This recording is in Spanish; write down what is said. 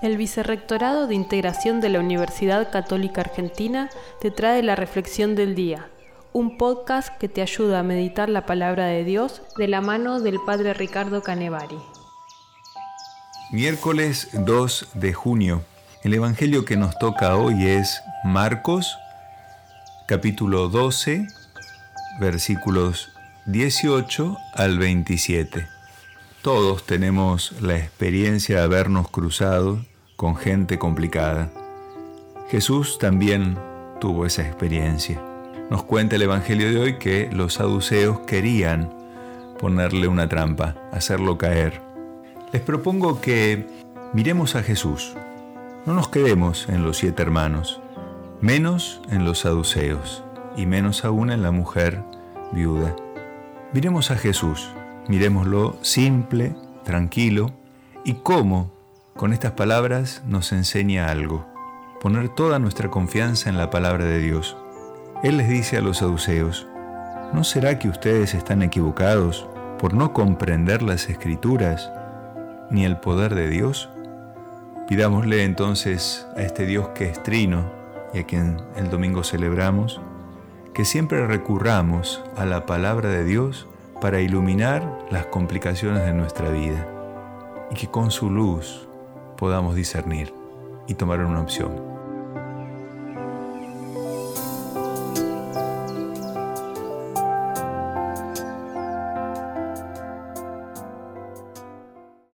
El Vicerrectorado de Integración de la Universidad Católica Argentina te trae la Reflexión del Día, un podcast que te ayuda a meditar la palabra de Dios de la mano del Padre Ricardo Canevari. Miércoles 2 de junio. El Evangelio que nos toca hoy es Marcos, capítulo 12, versículos 18 al 27. Todos tenemos la experiencia de habernos cruzado con gente complicada. Jesús también tuvo esa experiencia. Nos cuenta el Evangelio de hoy que los saduceos querían ponerle una trampa, hacerlo caer. Les propongo que miremos a Jesús. No nos quedemos en los siete hermanos, menos en los saduceos y menos aún en la mujer viuda. Miremos a Jesús, miremoslo simple, tranquilo y cómo con estas palabras nos enseña algo, poner toda nuestra confianza en la palabra de Dios. Él les dice a los saduceos, ¿no será que ustedes están equivocados por no comprender las escrituras ni el poder de Dios? Pidámosle entonces a este Dios que es trino y a quien el domingo celebramos, que siempre recurramos a la palabra de Dios para iluminar las complicaciones de nuestra vida y que con su luz podamos discernir y tomar una opción.